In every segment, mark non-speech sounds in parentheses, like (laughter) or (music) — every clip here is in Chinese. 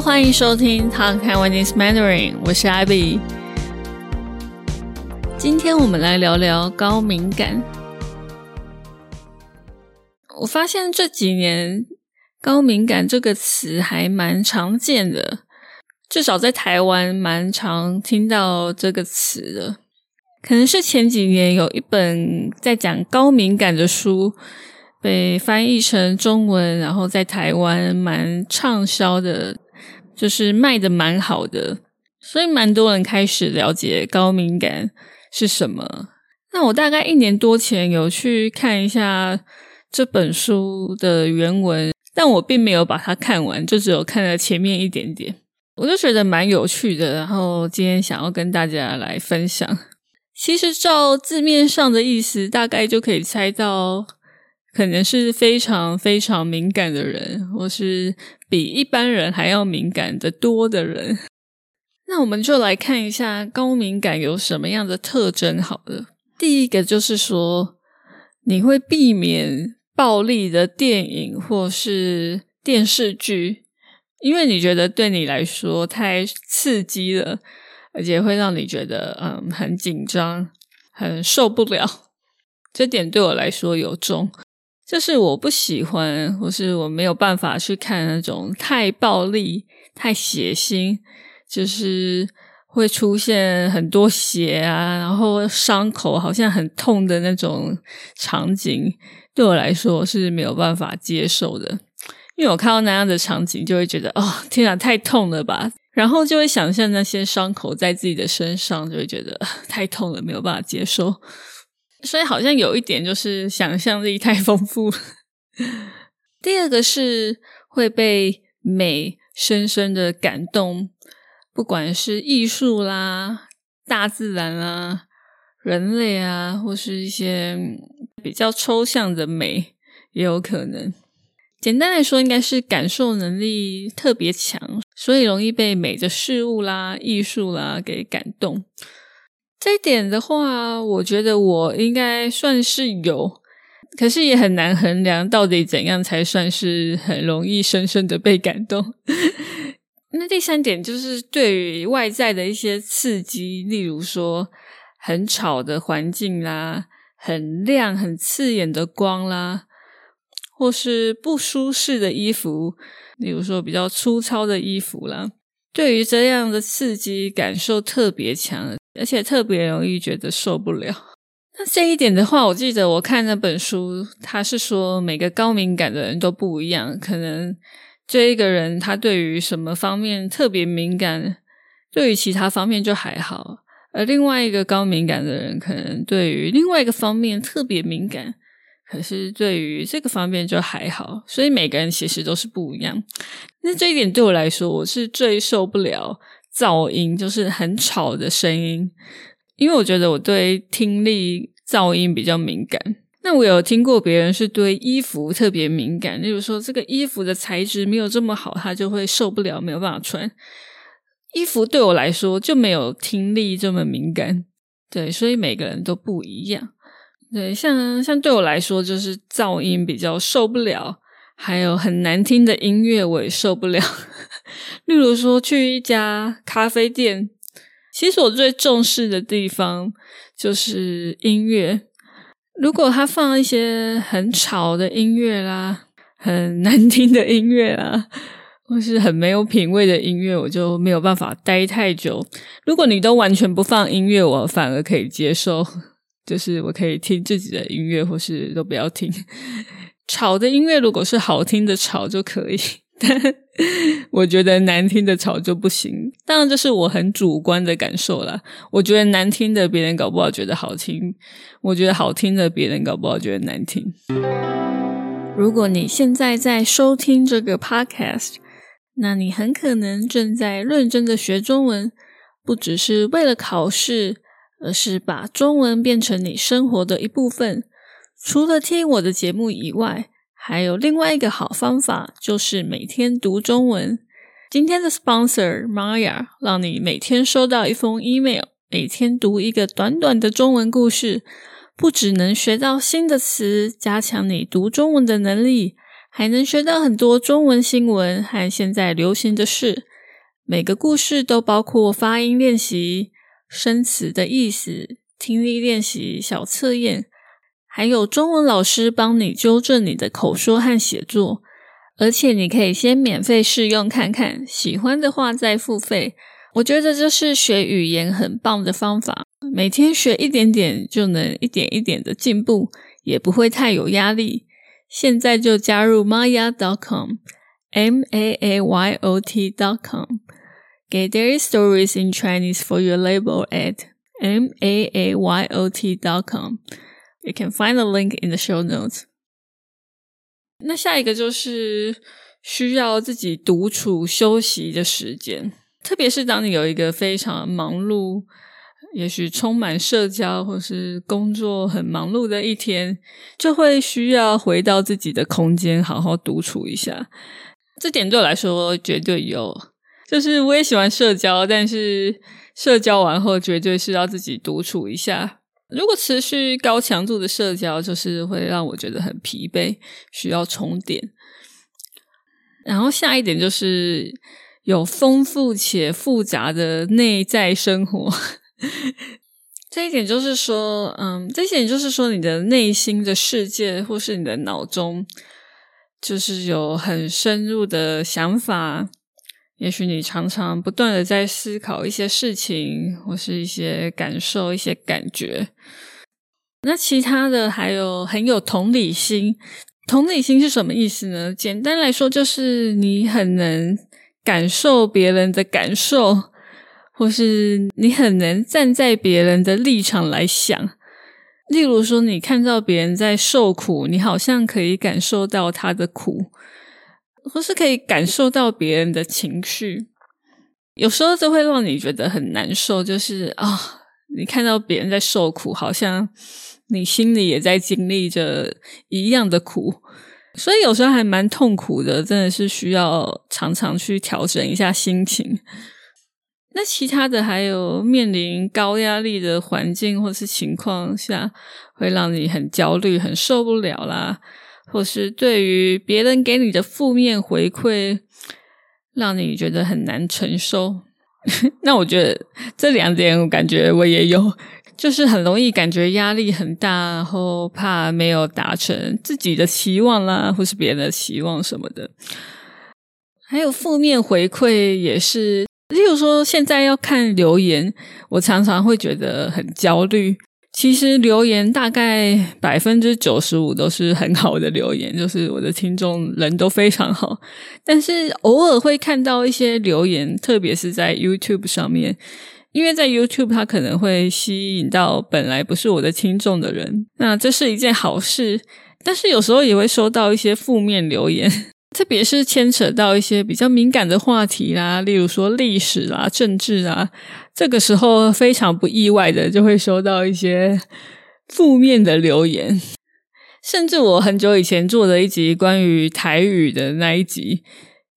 欢迎收听 Talk Taiwanese Mandarin，我是 Abby。今天我们来聊聊高敏感。我发现这几年“高敏感”这个词还蛮常见的，至少在台湾蛮常听到这个词的。可能是前几年有一本在讲高敏感的书被翻译成中文，然后在台湾蛮畅销的，就是卖的蛮好的，所以蛮多人开始了解高敏感是什么。那我大概一年多前有去看一下这本书的原文，但我并没有把它看完，就只有看了前面一点点，我就觉得蛮有趣的，然后今天想要跟大家来分享。其实照字面上的意思，大概就可以猜到，可能是非常非常敏感的人，或是比一般人还要敏感的多的人。(laughs) 那我们就来看一下高敏感有什么样的特征。好了，第一个就是说，你会避免暴力的电影或是电视剧，因为你觉得对你来说太刺激了。而且会让你觉得嗯很紧张，很受不了。这点对我来说有重，就是我不喜欢，或是我没有办法去看那种太暴力、太血腥，就是会出现很多血啊，然后伤口好像很痛的那种场景，对我来说是没有办法接受的。因为我看到那样的场景，就会觉得哦，天啊，太痛了吧！然后就会想象那些伤口在自己的身上，就会觉得太痛了，没有办法接受。所以好像有一点就是想象力太丰富。第二个是会被美深深的感动，不管是艺术啦、大自然啦、人类啊，或是一些比较抽象的美，也有可能。简单来说，应该是感受能力特别强，所以容易被美的事物啦、艺术啦给感动。这一点的话，我觉得我应该算是有，可是也很难衡量到底怎样才算是很容易深深的被感动。(laughs) 那第三点就是对于外在的一些刺激，例如说很吵的环境啦、很亮、很刺眼的光啦。或是不舒适的衣服，例如说比较粗糙的衣服啦，对于这样的刺激感受特别强，而且特别容易觉得受不了。那这一点的话，我记得我看那本书，他是说每个高敏感的人都不一样，可能这一个人他对于什么方面特别敏感，对于其他方面就还好，而另外一个高敏感的人可能对于另外一个方面特别敏感。可是对于这个方面就还好，所以每个人其实都是不一样。那这一点对我来说，我是最受不了噪音，就是很吵的声音，因为我觉得我对听力噪音比较敏感。那我有听过别人是对衣服特别敏感，例如说这个衣服的材质没有这么好，他就会受不了，没有办法穿衣服。对我来说就没有听力这么敏感，对，所以每个人都不一样。对，像像对我来说，就是噪音比较受不了，还有很难听的音乐我也受不了。(laughs) 例如说，去一家咖啡店，其实我最重视的地方就是音乐。如果他放一些很吵的音乐啦，很难听的音乐啦，或是很没有品味的音乐，我就没有办法待太久。如果你都完全不放音乐，我反而可以接受。就是我可以听自己的音乐，或是都不要听 (laughs) 吵的音乐。如果是好听的吵就可以，但 (laughs) 我觉得难听的吵就不行。当然，这是我很主观的感受啦。我觉得难听的，别人搞不好觉得好听；我觉得好听的，别人搞不好觉得难听。如果你现在在收听这个 podcast，那你很可能正在认真的学中文，不只是为了考试。而是把中文变成你生活的一部分。除了听我的节目以外，还有另外一个好方法，就是每天读中文。今天的 sponsor Maya 让你每天收到一封 email，每天读一个短短的中文故事，不只能学到新的词，加强你读中文的能力，还能学到很多中文新闻和现在流行的事。每个故事都包括发音练习、生词的意思、听力练习小测验，还有中文老师帮你纠正你的口说和写作。而且你可以先免费试用看看，喜欢的话再付费。我觉得这是学语言很棒的方法，每天学一点点就能一点一点的进步，也不会太有压力。现在就加入 maya.com，m a a y o t.com，给 daily stories in Chinese for your label at m a a y o t.com。You can find the link in the show notes。那下一个就是需要自己独处休息的时间，特别是当你有一个非常忙碌，也许充满社交或是工作很忙碌的一天，就会需要回到自己的空间，好好独处一下。这点对我来说绝对有，就是我也喜欢社交，但是社交完后绝对是要自己独处一下。如果持续高强度的社交，就是会让我觉得很疲惫，需要充电。然后下一点就是有丰富且复杂的内在生活。(laughs) 这一点就是说，嗯，这一点就是说，你的内心的世界，或是你的脑中，就是有很深入的想法。也许你常常不断的在思考一些事情，或是一些感受、一些感觉。那其他的还有很有同理心。同理心是什么意思呢？简单来说，就是你很能感受别人的感受，或是你很能站在别人的立场来想。例如说，你看到别人在受苦，你好像可以感受到他的苦。或是可以感受到别人的情绪，有时候就会让你觉得很难受。就是啊，你看到别人在受苦，好像你心里也在经历着一样的苦，所以有时候还蛮痛苦的。真的是需要常常去调整一下心情。那其他的还有面临高压力的环境或是情况下，会让你很焦虑、很受不了啦。或是对于别人给你的负面回馈，让你觉得很难承受，(laughs) 那我觉得这两点，我感觉我也有，就是很容易感觉压力很大，然后怕没有达成自己的期望啦，或是别人的期望什么的。还有负面回馈也是，例如说现在要看留言，我常常会觉得很焦虑。其实留言大概百分之九十五都是很好的留言，就是我的听众人都非常好。但是偶尔会看到一些留言，特别是在 YouTube 上面，因为在 YouTube 它可能会吸引到本来不是我的听众的人，那这是一件好事。但是有时候也会收到一些负面留言，特别是牵扯到一些比较敏感的话题啦，例如说历史啊、政治啊。这个时候非常不意外的就会收到一些负面的留言，甚至我很久以前做的一集关于台语的那一集，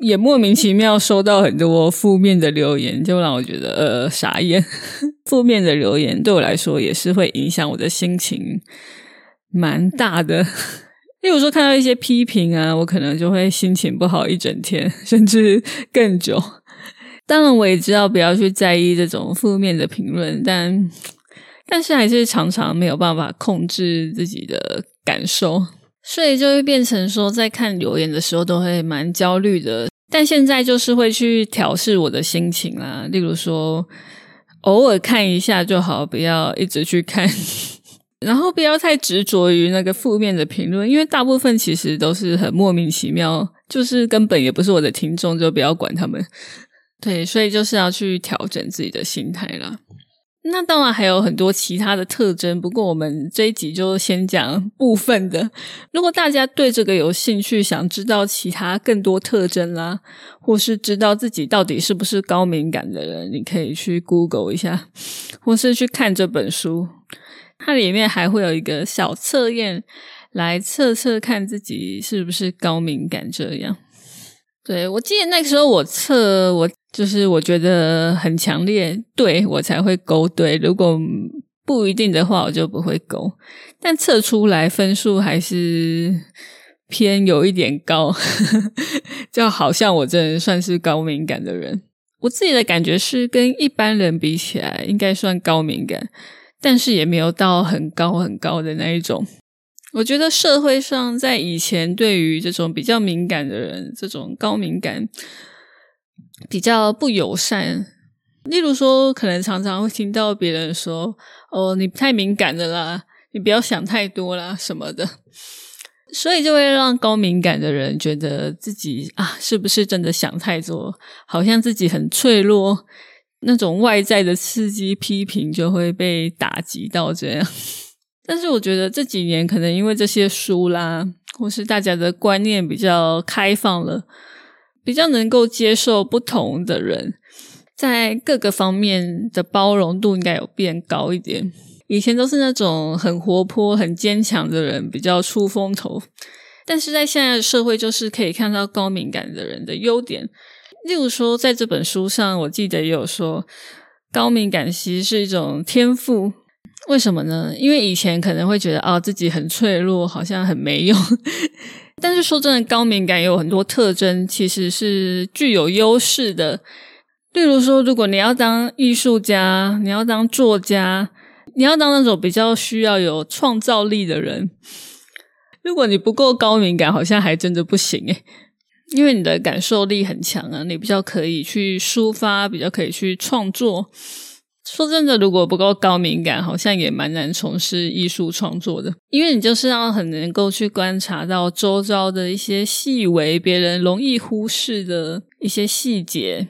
也莫名其妙收到很多负面的留言，就让我觉得呃傻眼。(laughs) 负面的留言对我来说也是会影响我的心情蛮大的，例如说看到一些批评啊，我可能就会心情不好一整天，甚至更久。当然，我也知道不要去在意这种负面的评论，但但是还是常常没有办法控制自己的感受，所以就会变成说，在看留言的时候都会蛮焦虑的。但现在就是会去调试我的心情啦，例如说偶尔看一下就好，不要一直去看，然后不要太执着于那个负面的评论，因为大部分其实都是很莫名其妙，就是根本也不是我的听众，就不要管他们。对，所以就是要去调整自己的心态啦。那当然还有很多其他的特征，不过我们这一集就先讲部分的。如果大家对这个有兴趣，想知道其他更多特征啦，或是知道自己到底是不是高敏感的人，你可以去 Google 一下，或是去看这本书。它里面还会有一个小测验，来测测看自己是不是高敏感这样。对，我记得那个时候我测，我就是我觉得很强烈，对我才会勾对，如果不一定的话，我就不会勾。但测出来分数还是偏有一点高，(laughs) 就好像我真的算是高敏感的人。我自己的感觉是，跟一般人比起来，应该算高敏感，但是也没有到很高很高的那一种。我觉得社会上在以前对于这种比较敏感的人，这种高敏感比较不友善。例如说，可能常常会听到别人说：“哦，你太敏感的啦，你不要想太多啦，什么的。(laughs) ”所以就会让高敏感的人觉得自己啊，是不是真的想太多？好像自己很脆弱，那种外在的刺激、批评就会被打击到这样。(laughs) 但是我觉得这几年可能因为这些书啦，或是大家的观念比较开放了，比较能够接受不同的人。在各个方面的包容度应该有变高一点。以前都是那种很活泼、很坚强的人比较出风头，但是在现在的社会，就是可以看到高敏感的人的优点。例如说，在这本书上，我记得也有说，高敏感其实是一种天赋。为什么呢？因为以前可能会觉得啊，自己很脆弱，好像很没用。(laughs) 但是说真的，高敏感有很多特征，其实是具有优势的。例如说，如果你要当艺术家，你要当作家，你要当那种比较需要有创造力的人，如果你不够高敏感，好像还真的不行诶因为你的感受力很强啊，你比较可以去抒发，比较可以去创作。说真的，如果不够高敏感，好像也蛮难从事艺术创作的，因为你就是要很能够去观察到周遭的一些细微、别人容易忽视的一些细节。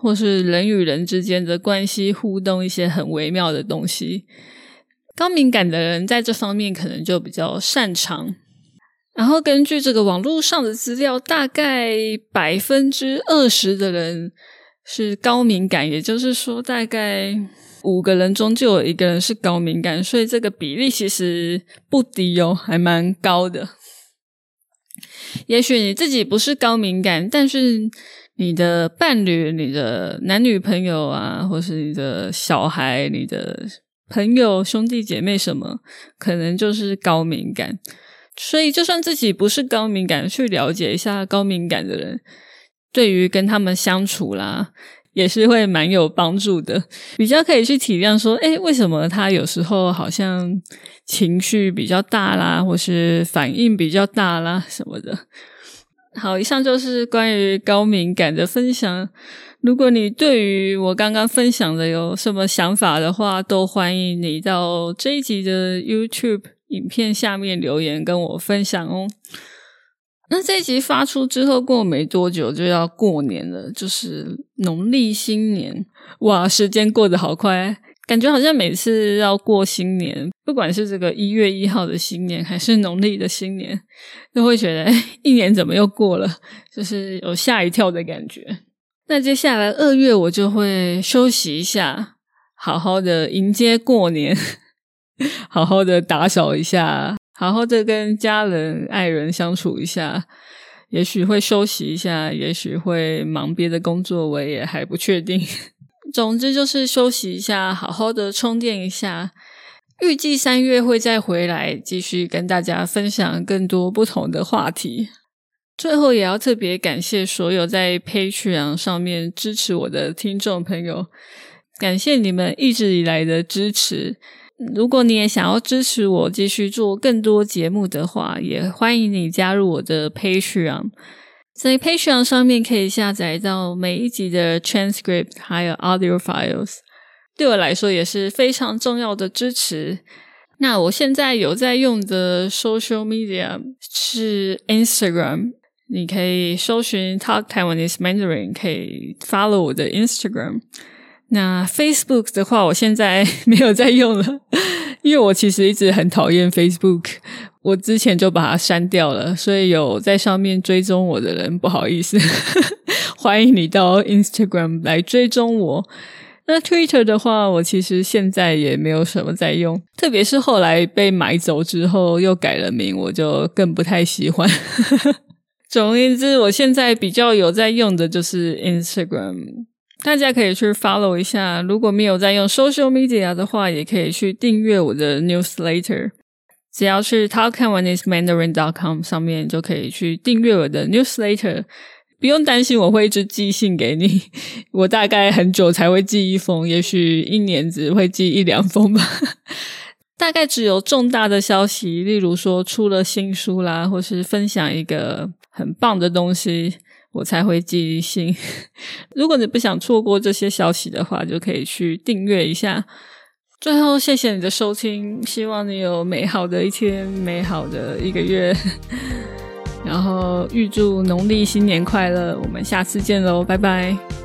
或是人与人之间的关系互动，一些很微妙的东西，高敏感的人在这方面可能就比较擅长。然后根据这个网络上的资料，大概百分之二十的人是高敏感，也就是说，大概五个人中就有一个人是高敏感，所以这个比例其实不低哦，还蛮高的。也许你自己不是高敏感，但是。你的伴侣、你的男女朋友啊，或是你的小孩、你的朋友、兄弟姐妹什么，可能就是高敏感。所以，就算自己不是高敏感，去了解一下高敏感的人，对于跟他们相处啦，也是会蛮有帮助的。比较可以去体谅说，哎，为什么他有时候好像情绪比较大啦，或是反应比较大啦，什么的。好，以上就是关于高敏感的分享。如果你对于我刚刚分享的有什么想法的话，都欢迎你到这一集的 YouTube 影片下面留言跟我分享哦。那这一集发出之后，过没多久就要过年了，就是农历新年。哇，时间过得好快！感觉好像每次要过新年，不管是这个一月一号的新年，还是农历的新年，都会觉得一年怎么又过了，就是有吓一跳的感觉。那接下来二月我就会休息一下，好好的迎接过年，(laughs) 好好的打扫一下，好好的跟家人爱人相处一下，也许会休息一下，也许会忙别的工作，我也还不确定。(laughs) 总之就是休息一下，好好的充电一下。预计三月会再回来，继续跟大家分享更多不同的话题。最后也要特别感谢所有在 Patreon 上面支持我的听众朋友，感谢你们一直以来的支持。如果你也想要支持我继续做更多节目的话，也欢迎你加入我的 Patreon。在 Patreon 上面可以下载到每一集的 transcript，还有 audio files，对我来说也是非常重要的支持。那我现在有在用的 social media 是 Instagram，你可以搜寻 Talk Taiwanese Mandarin，可以 follow 我的 Instagram。那 Facebook 的话，我现在没有在用了，(laughs) 因为我其实一直很讨厌 Facebook。我之前就把它删掉了，所以有在上面追踪我的人，不好意思，(laughs) 欢迎你到 Instagram 来追踪我。那 Twitter 的话，我其实现在也没有什么在用，特别是后来被买走之后又改了名，我就更不太喜欢。(laughs) 总而言之，我现在比较有在用的就是 Instagram，大家可以去 follow 一下。如果没有在用 social media 的话，也可以去订阅我的 newsletter。只要去 talktaiwanese.mandarin.com 上面就可以去订阅我的 newsletter。不用担心我会一直寄信给你，(laughs) 我大概很久才会寄一封，也许一年只会寄一两封吧。(laughs) 大概只有重大的消息，例如说出了新书啦，或是分享一个很棒的东西，我才会寄信。(laughs) 如果你不想错过这些消息的话，就可以去订阅一下。最后，谢谢你的收听，希望你有美好的一天，美好的一个月。(laughs) 然后预祝农历新年快乐，我们下次见喽，拜拜。